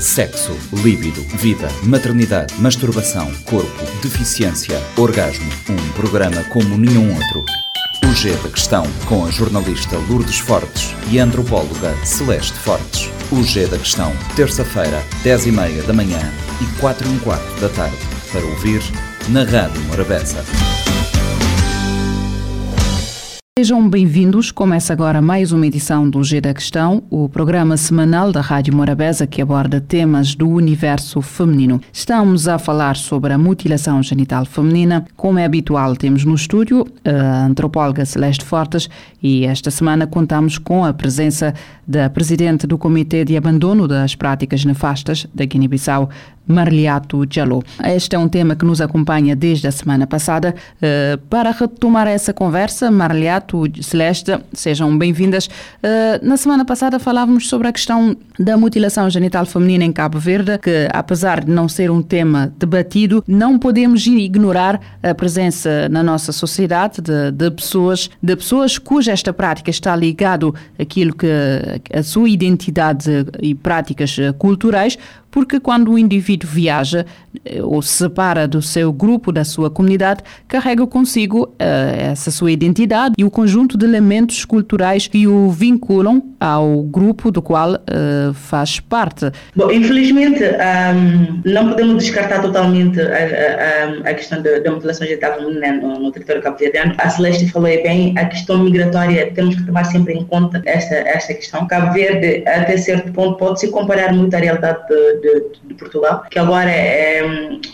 Sexo, líbido, vida, maternidade, masturbação, corpo, deficiência, orgasmo. Um programa como nenhum outro. O G da Questão, com a jornalista Lourdes Fortes e a antropóloga Celeste Fortes. O G da Questão, terça-feira, 10h30 da manhã e 4 h quarto da tarde. Para ouvir na Rádio Morabeza. Sejam bem-vindos. Começa agora mais uma edição do G da Questão, o programa semanal da Rádio Morabeza que aborda temas do universo feminino. Estamos a falar sobre a mutilação genital feminina. Como é habitual, temos no estúdio a antropóloga Celeste Fortes e esta semana contamos com a presença da presidente do Comitê de Abandono das Práticas Nefastas da Guiné-Bissau, Marliato Jalou. Este é um tema que nos acompanha desde a semana passada. Uh, para retomar essa conversa, Marliato, Celeste, sejam bem-vindas. Uh, na semana passada falávamos sobre a questão da mutilação genital feminina em Cabo Verde, que apesar de não ser um tema debatido, não podemos ignorar a presença na nossa sociedade de, de pessoas, de pessoas cuja esta prática está ligado àquilo que a sua identidade e práticas culturais, porque quando o indivíduo viaja eh, ou se separa do seu grupo, da sua comunidade, carrega consigo uh, essa sua identidade e o conjunto de elementos culturais que o vinculam ao grupo do qual uh, faz parte. Bom, infelizmente, um, não podemos descartar totalmente a, a, a questão da, mutilação genital feminina no, no território cabo-verdiano. A Celeste falou bem, a questão migratória, temos que tomar sempre em conta esta, esta questão. Cabo Verde, até certo ponto, pode se comparar muito à realidade de, de, de Portugal, que agora é,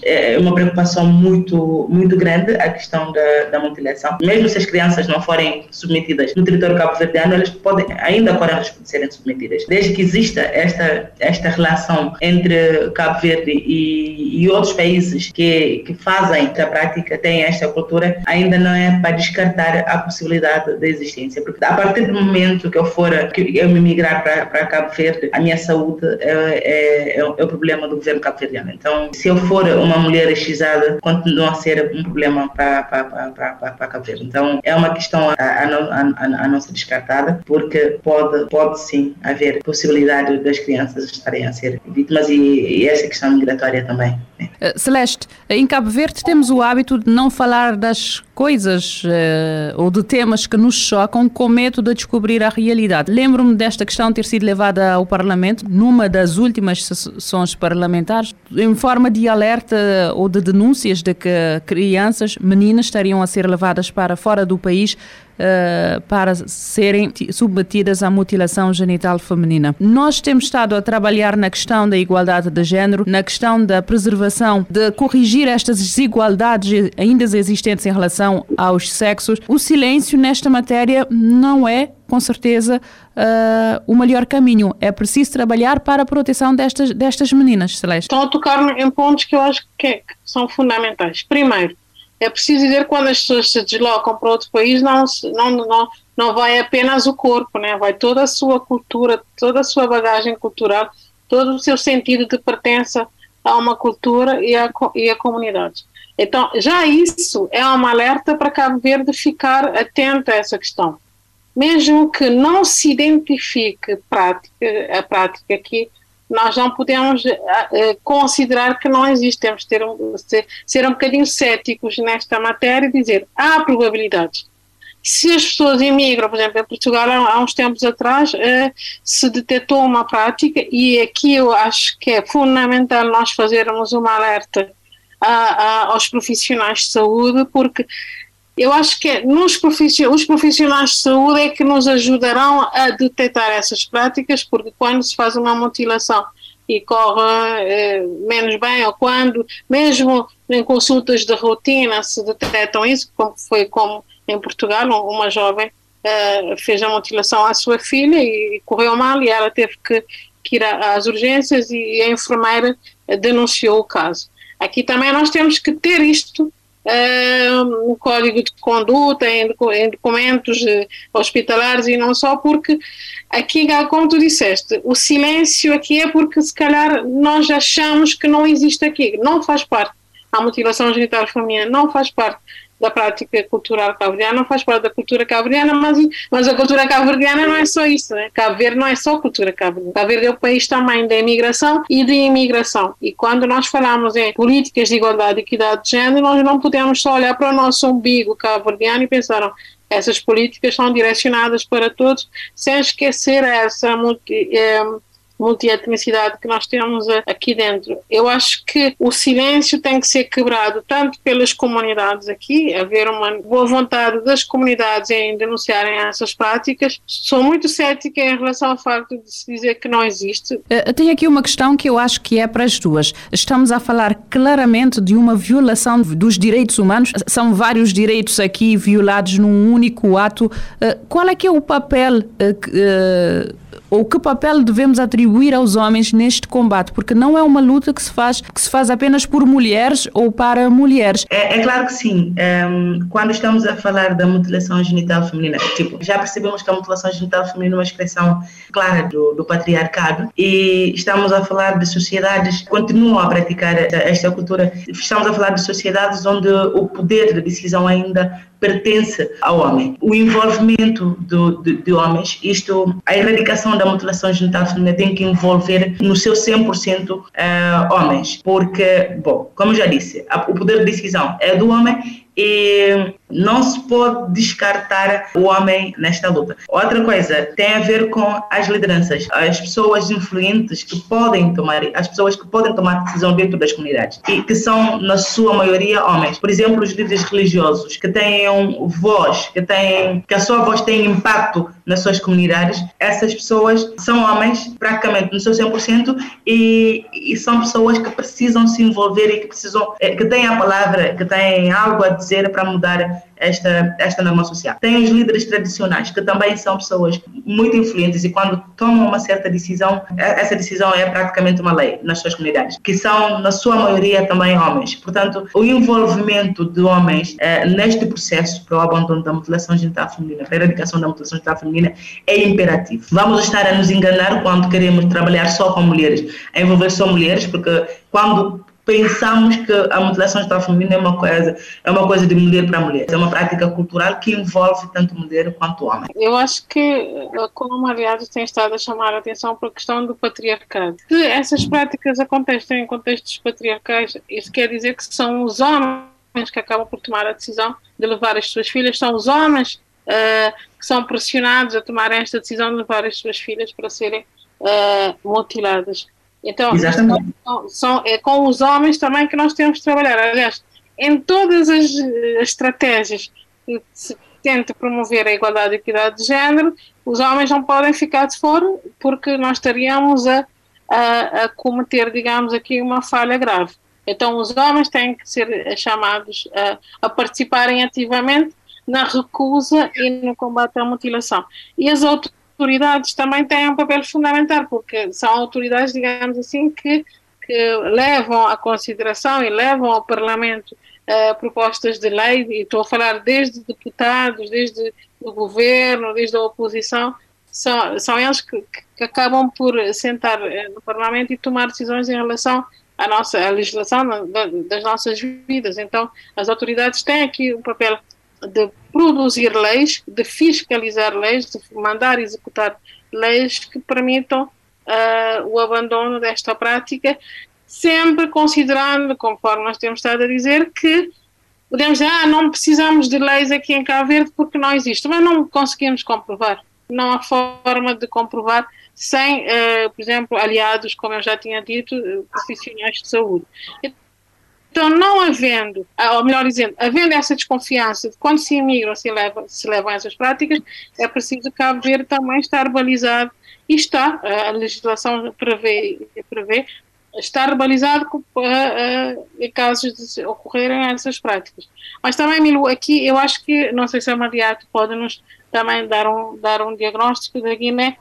é, uma preocupação muito, muito grande a questão da, da mutilação. Mesmo se as crianças não forem submetidas no território cabo-verdiano, elas podem ainda correr risco de serem submetidas. Desde que exista esta, esta relação entre Cabo Verde e, e outros países que, que fazem a prática, têm esta cultura, ainda não é para descartar a possibilidade da existência. Porque a partir do momento que eu for, que eu me migrar para, para Cabo Verde, a minha saúde é, é, é, é o problema do governo cabo-verdiano. Então, se eu for uma mulher excisada, continua a ser um problema para, para, para, para, para Cabo Verde. Então, é uma questão a, a, a, a não ser descartada, porque pode, pode sim haver possibilidade das crianças estarem a ser vítimas e, e essa questão migratória também. Né? Celeste, em Cabo Verde temos o hábito de não falar das coisas uh, ou de temas que nos chocam com medo de descobrir a realidade. Lembro-me desta questão ter sido levada ao Parlamento numa das últimas sessões parlamentares, em forma de alerta ou de denúncias de que crianças, meninas, estariam a ser levadas para fora do país Uh, para serem submetidas à mutilação genital feminina. Nós temos estado a trabalhar na questão da igualdade de género, na questão da preservação, de corrigir estas desigualdades ainda existentes em relação relação aos sexos, o silêncio nesta matéria não é, com certeza, uh, o melhor caminho. É preciso trabalhar para a proteção destas, destas meninas, Celeste. Estão a tocar em pontos que eu acho que, é, que são fundamentais. Primeiro, é preciso dizer que quando as pessoas se deslocam para outro país, não, não, não, não vai apenas o corpo, né? vai toda a sua cultura, toda a sua bagagem cultural, todo o seu sentido de pertença a uma cultura e a, e a comunidade. Então, já isso é um alerta para Cabo Verde ficar atento a essa questão. Mesmo que não se identifique prática, a prática aqui, nós não podemos uh, considerar que não existe. Temos de ter um, ser, um bocadinho céticos nesta matéria e dizer há probabilidades. Se as pessoas imigram, por exemplo, em Portugal, há, uns tempos atrás, uh, se detectou uma prática, e aqui eu acho que é fundamental nós fazermos uma alerta a, a, aos profissionais de saúde, porque eu acho que é nos profissionais, os profissionais de saúde é que nos ajudarão a detectar essas práticas, porque quando se faz uma mutilação e corre eh, menos bem, ou quando, mesmo em consultas de rotina, se detectam isso, como foi como em Portugal, uma jovem eh, fez a mutilação à sua filha e correu mal e ela teve que, que ir às urgências e a enfermeira denunciou o caso. Aqui também nós temos que ter isto no código de conduta, em, em documentos uh, hospitalares e não só, porque aqui, como tu disseste, o silêncio aqui é porque se calhar nós achamos que não existe aqui, não faz parte. A mutilação genital feminina não faz parte da prática cultural cabo-verdiana, faz parte da cultura cabo-verdiana, mas, mas a cultura cabo-verdiana não é só isso, né? Cabo Verde não é só cultura cabo-verdiana. Cabo Verde é o país também da imigração e de imigração. E quando nós falamos em políticas de igualdade e equidade de género, nós não podemos só olhar para o nosso umbigo cabo-verdiano e pensar, essas políticas são direcionadas para todos, sem esquecer essa multi, eh, multietnicidade que nós temos aqui dentro. Eu acho que o silêncio tem que ser quebrado tanto pelas comunidades aqui, haver uma boa vontade das comunidades em denunciarem essas práticas. Sou muito cética em relação ao facto de se dizer que não existe. Eh, tenho aqui uma questão que eu acho que é para as duas. Estamos a falar claramente de uma violação dos direitos humanos. São vários direitos aqui violados num único ato. Eh, qual é que é o papel eh, ou que papel devemos atribuir aos homens neste combate? Porque não é uma luta que se faz, que se faz apenas por mulheres ou para mulheres. É, é claro que sim. Um, quando estamos a falar da mutilação genital feminina, tipo, já percebemos que a mutilação genital feminina é uma expressão clara do, do patriarcado e estamos a falar de sociedades que continuam a praticar esta, esta cultura. Estamos a falar de sociedades onde o poder de decisão ainda pertence ao homem. O envolvimento do, de, de, homens, isto, a erradicação da mutilação genital feminina tem que envolver no seu 100% uh, eh, homens, porque, bom, como já disse, a, o poder de decisão é do homem e não se pode descartar o homem nesta luta. Outra coisa tem a ver com as lideranças, as pessoas influentes que podem tomar, as pessoas que podem tomar decisão dentro das comunidades e que são na sua maioria homens. Por exemplo, os líderes religiosos que têm voz, que têm que a sua voz tem impacto nas suas comunidades. Essas pessoas são homens praticamente no seu 100% e, e são pessoas que precisam se envolver e que precisam eh, que têm a palavra, que têm algo a dizer dizer para mudar esta, esta norma social. Tem os líderes tradicionais, que também são pessoas muito influentes e quando tomam uma certa decisão, é, essa decisão é praticamente uma lei nas suas comunidades, que são, na sua maioria, também homens. Portanto, o envolvimento de homens é, neste processo para o abandono da mutilação genital feminina, para a erradicação da mutilação genital feminina, é imperativo. Vamos estar a nos enganar quando queremos trabalhar só com mulheres, a envolver só mulheres, porque quando pensamos que a mutilação genital feminina é uma coisa é uma coisa de mulher para mulher. É uma prática cultural que envolve tanto mulher quanto homem. Eu acho que como aliados tem estado a chamar a atenção para a questão do patriarcado se essas práticas acontecem em contextos patriarcais isso quer dizer que são os homens que acabam por tomar a decisão de levar as suas filhas são os homens uh, que são pressionados a tomar esta decisão de levar as suas filhas para serem uh, mutiladas então, são, são, é com os homens também que nós temos de trabalhar. Aliás, em todas as, as estratégias que se tenta promover a igualdade e equidade de género, os homens não podem ficar de fora porque nós estaríamos a, a, a cometer, digamos aqui, uma falha grave. Então, os homens têm que ser chamados a, a participarem ativamente na recusa e no combate à mutilação. E as outras autoridades também têm um papel fundamental, porque são autoridades, digamos assim, que, que levam à consideração e levam ao Parlamento uh, propostas de lei, e estou a falar desde deputados, desde o governo, desde a oposição, são, são eles que, que acabam por sentar eh, no Parlamento e tomar decisões em relação à nossa à legislação das nossas vidas. Então, as autoridades têm aqui um papel de produzir leis, de fiscalizar leis, de mandar executar leis que permitam uh, o abandono desta prática, sempre considerando, conforme nós temos estado a dizer, que podemos dizer, ah, não precisamos de leis aqui em Cabo Verde porque não existe, mas não conseguimos comprovar. Não há forma de comprovar sem, uh, por exemplo, aliados, como eu já tinha dito, profissionais de saúde. Então, não havendo, ou melhor dizendo, havendo essa desconfiança de quando se imigram, se levam, se levam essas práticas, é preciso Cabo Verde também estar balizado, e está, a legislação prevê, prevê estar balizado em casos de ocorrerem essas práticas. Mas também, Milu, aqui eu acho que, não sei se a Mariato pode nos também dar um, dar um diagnóstico da Guiné,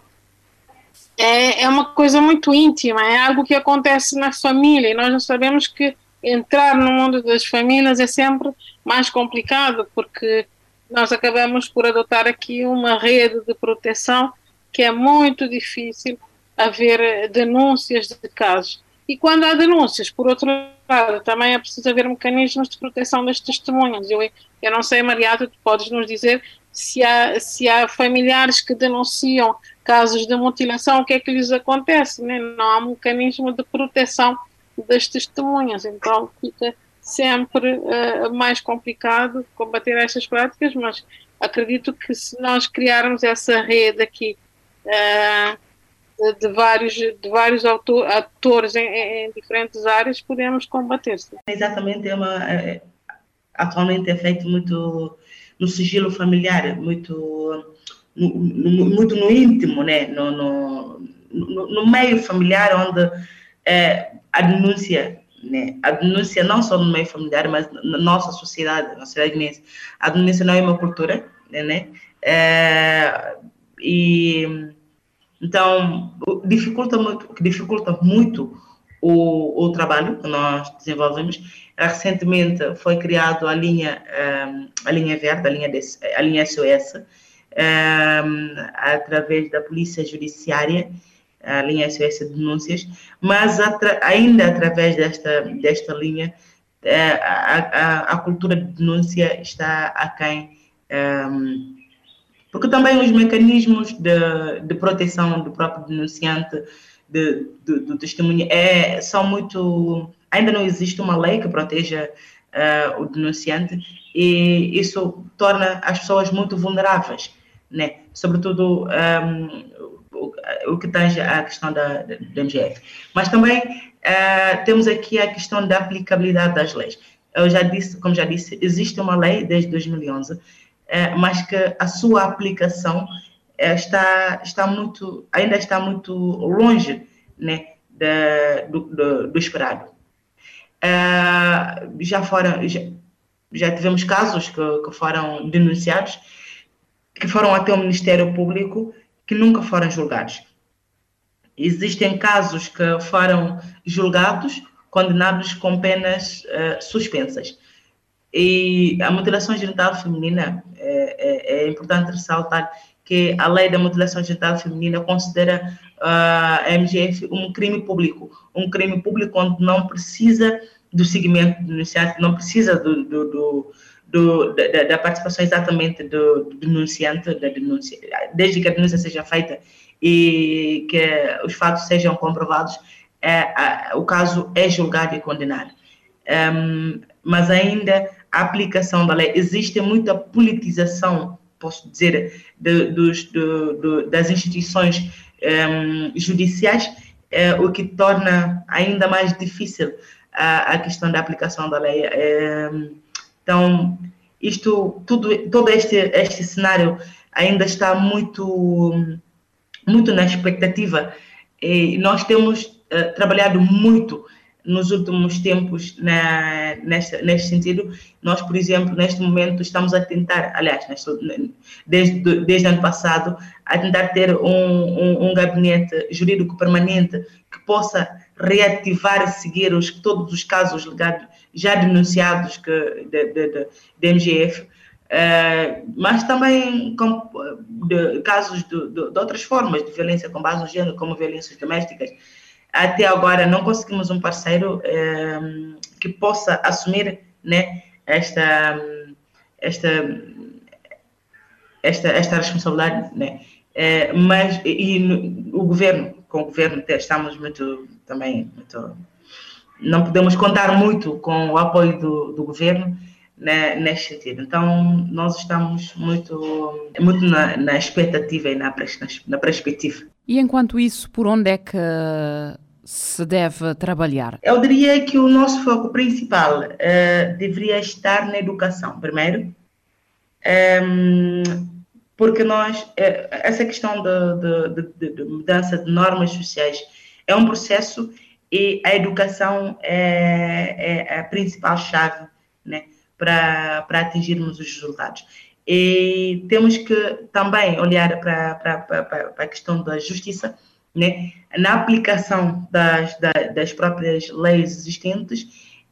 é, é uma coisa muito íntima, é algo que acontece na família, e nós não sabemos que entrar no mundo das famílias é sempre mais complicado, porque nós acabamos por adotar aqui uma rede de proteção que é muito difícil haver denúncias de casos. E quando há denúncias, por outro lado, também é preciso haver mecanismos de proteção das testemunhas. Eu, eu não sei, Mariata, tu podes nos dizer se há, se há familiares que denunciam casos de mutilação, o que é que lhes acontece? Né? Não há mecanismo de proteção das testemunhas, então fica sempre uh, mais complicado combater estas práticas, mas acredito que se nós criarmos essa rede aqui uh, de, vários, de vários autor, atores em, em, diferentes áreas, podemos combater-se. Exatamente, é uma, é, atualmente é feito muito no sigilo familiar, muito no, no, muito no íntimo, né? no, no, no meio familiar, onde é, a denúncia, né? a denúncia não só no meio familiar, mas na nossa sociedade, na sociedade guinense, a denúncia não é uma cultura, né? É, e então dificulta muito, dificulta muito o, o trabalho que nós desenvolvemos. Recentemente foi criado a linha a linha verde, a linha a linha SOS, através da polícia judiciária, a linha SOS de denúncias, mas atra, ainda através desta desta linha é, a, a, a cultura de denúncia está aquém um, porque também os mecanismos de, de proteção do próprio denunciante, de, de, do testemunho, é, são muito. Ainda não existe uma lei que proteja uh, o denunciante e isso torna as pessoas muito vulneráveis, né? sobretudo um, o, que tange a questão da, da MGF. Mas também uh, temos aqui a questão da aplicabilidade das leis. Eu já disse, como já disse, existe uma lei desde 2011 é, mas que a sua aplicação é, está, está muito, ainda está muito longe né, do, do, do, esperado. É, já, foram, já, já, tivemos casos que, que foram denunciados, que foram até o Ministério Público, que nunca foram julgados. Existem casos que foram julgados, condenados com penas uh, suspensas. E a mutilação genital feminina, é, é, é, importante ressaltar que a lei da mutilação genital feminina considera uh, a MGF um crime público, um crime público onde não precisa do segmento denunciante, não precisa do, do, do, do da, da, participação exatamente do, do, denunciante, da denúncia, desde que a denúncia seja feita e que os fatos sejam comprovados, é, o caso é julgado e condenado. Um, mas ainda a aplicação da lei. Existe muita politização, posso dizer, de, dos, das instituições um, ehm, judiciais, é, o que torna ainda mais difícil a, a questão da aplicação da lei. É, então, isto, tudo, todo este, este cenário ainda está muito, muito na expectativa. E nós temos uh, trabalhado muito nos últimos tempos na, neste, neste sentido. Nós, por exemplo, neste momento estamos a tentar, aliás, neste, desde, desde ano passado, a tentar ter um, um, um, gabinete jurídico permanente que possa reativar e seguir os, todos os casos legados, já denunciados que, de, de, de, de MGF, uh, eh, mas também com, de, casos de, de, de outras formas de violência com base no gênero, como violências domésticas, até agora não conseguimos um parceiro é, que possa assumir né, esta, esta, esta, esta responsabilidade, né? É, mas e, e, o governo, com o governo estamos muito também muito, não podemos contar muito com o apoio do, do governo né, neste sentido. Então nós estamos muito muito na, na expectativa e na, na, perspectiva. E enquanto isso, por onde é que se deve trabalhar? Eu diria que o nosso foco principal uh, deveria estar na educação, primeiro, um, ehm, porque nós, uh, essa questão de, de, de, de, mudança de normas sociais é um processo e a educação é, é a principal chave para, para atingirmos os resultados. E temos que também olhar para, para, para, para a questão da justiça, né, na aplicação das, das próprias leis existentes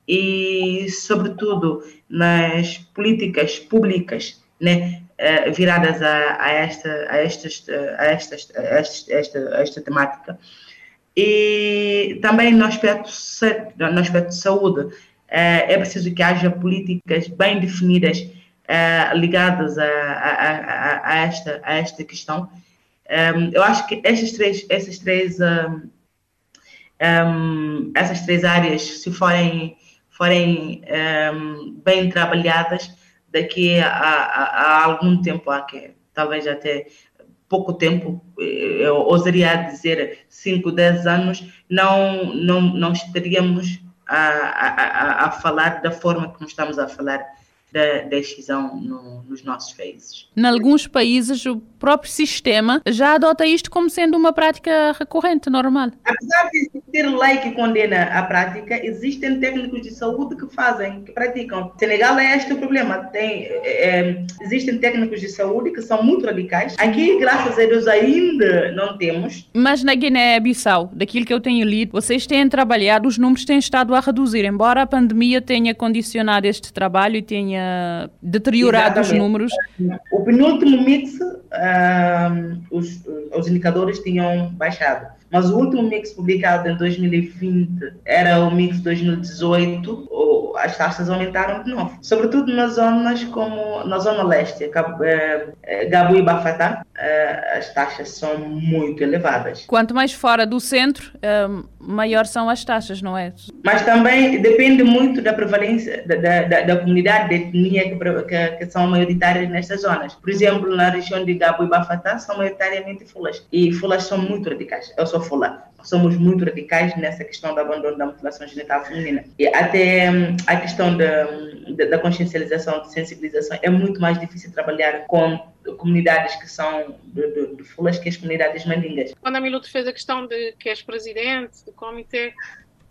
e, sobretudo, nas políticas públicas né, eh, viradas a, a, esta, a, estas, a, estas, a, esta, a esta temática. E também no aspecto, no aspecto de saúde, é preciso que haja políticas bem definidas ligadas a, a, a, a, esta, a esta questão. eu acho que essas três, essas três, essas três áreas, se forem, forem bem trabalhadas, daqui a, a, a algum tempo, que talvez até pouco tempo, eh, eu ousaria dizer 5, 10 anos, não, não, não estaríamos a, a, a, falar da forma que estamos a falar da, decisão no, nos nossos países. Em alguns países, o próprio sistema já adota isto como sendo uma prática recorrente, normal. Apesar de existir lei que condena a prática, existem técnicos de saúde que fazem, que praticam. Senegal é este o problema. Tem, é, existem técnicos de saúde que são muito radicais. Aqui, graças a Deus, ainda não temos. Mas na Guiné-Bissau, daquilo que eu tenho lido, vocês têm trabalhado, os números têm estado a reduzir, embora a pandemia tenha condicionado este trabalho e tenha deteriorado Exatamente. os números. O penúltimo mix, uh, os, os indicadores tinham baixado. Mas o último mix publicado em 2020 era o mix 2018, as taxas aumentaram de novo. Sobretudo nas zonas como na zona leste, eh, eh, Gabu e Bafatá, eh, as taxas são muito elevadas. Quanto mais fora do centro, maior são as taxas, não é? Mas também depende muito da prevalência da, da, da comunidade, da etnia que, que, que, são maioritárias nestas zonas. Por exemplo, na região de Gabu e Bafatá são maioritariamente fulas. E fulas são muito radicais. Eu sou fula. Somos muito radicais nessa questão do abandono da mutilação genital feminina. E até hum, a questão da, da consciencialização, de sensibilização, é muito mais difícil trabalhar com comunidades que são de, de, de fulas que as comunidades mandingas. Quando a Miluto fez a questão de que és presidente do comitê,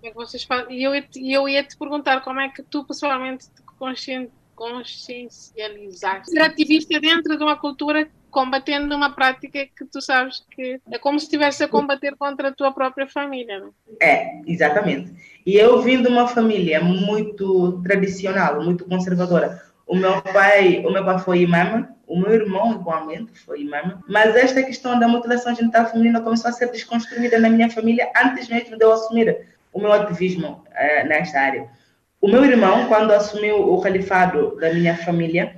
como é que vocês fazem? E eu, eu ia te perguntar como é que tu pessoalmente te conscien, consciencializaste. Ser ativista dentro de uma cultura combatendo uma prática que tu sabes que é como se estivesse a combater contra a tua própria família, não é? exatamente. E eu vim de uma família muito tradicional, muito conservadora. O meu pai, o meu pai foi imã, o meu irmão igualmente foi imã, mas esta questão da mutilação genital feminina começou a ser desconstruída na minha família antes mesmo de eu assumir o meu ativismo uh, nesta área. O meu irmão, quando assumiu o califado da minha família,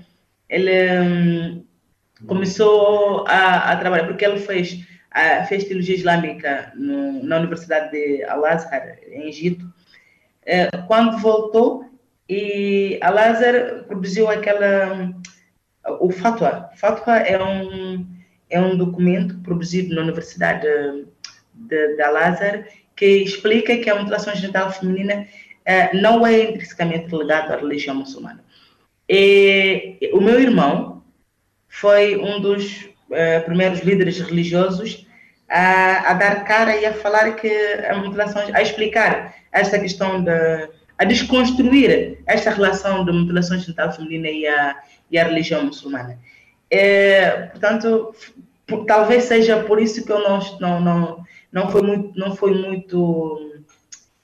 ele um, começou a, a, trabalhar, porque ele fez, a, fez teologia islâmica no, na Universidade de Al-Azhar, em Egito. É, quando voltou, e Al-Azhar produziu aquela. O Fatwa. Fatwa é um, é um documento produzido na Universidade de, de, Al-Azhar que explica que a mutilação genital feminina é, não é intrinsecamente ligada à religião muçulmana. E, o meu irmão, foi um dos uh, primeiros líderes religiosos a, a, dar cara e a falar que a mutilação, a explicar esta questão de, a desconstruir esta relação de mutilação genital feminina e a, e a religião muçulmana. É, portanto, por, talvez seja por isso que eu não, não, não, não foi muito, não foi muito,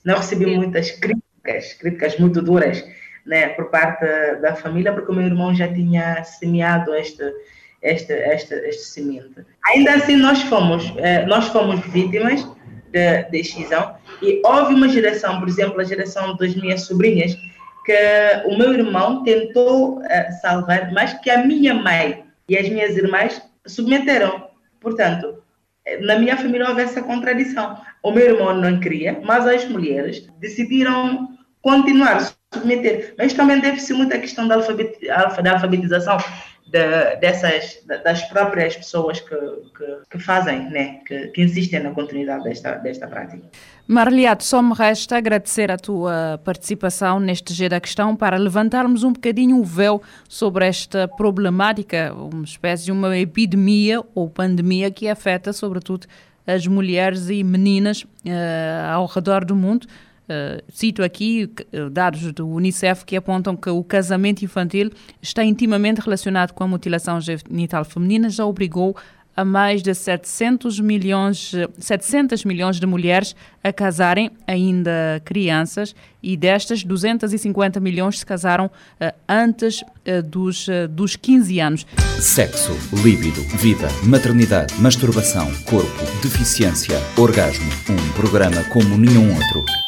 não recebi muitas críticas, críticas muito duras né, por parte da família, porque o meu irmão já tinha semeado esta, esta, esta, este semente. Ainda assim, nós fomos, eh, nós fomos vítimas da decisão e houve uma geração, por exemplo, a geração das minhas sobrinhas, que o meu irmão tentou eh, salvar, mas que a minha mãe e as minhas irmãs submeteram. Portanto, eh, na minha família houve essa contradição. O meu irmão não queria, mas as mulheres decidiram continuar submeter. Mas também deve ser muita questão da alfabetização de, dessas, das próprias pessoas que, que, que fazem, né? que, que, insistem na continuidade desta, desta prática. Marliato, só me resta agradecer a tua participação neste G da Questão para levantarmos um bocadinho o véu sobre esta problemática, uma espécie de uma epidemia ou pandemia que afeta sobretudo as mulheres e meninas uh, ao redor do mundo. Uh, cito aqui uh, dados do Unicef que apontam que o casamento infantil está intimamente relacionado com a mutilação genital feminina, já obrigou a mais de 700 milhões, 700 milhões de mulheres a casarem ainda crianças e destas 250 milhões se casaram uh, antes uh, dos, uh, dos 15 anos. Sexo, líbido, vida, maternidade, masturbação, corpo, deficiência, orgasmo. Um programa como nenhum outro.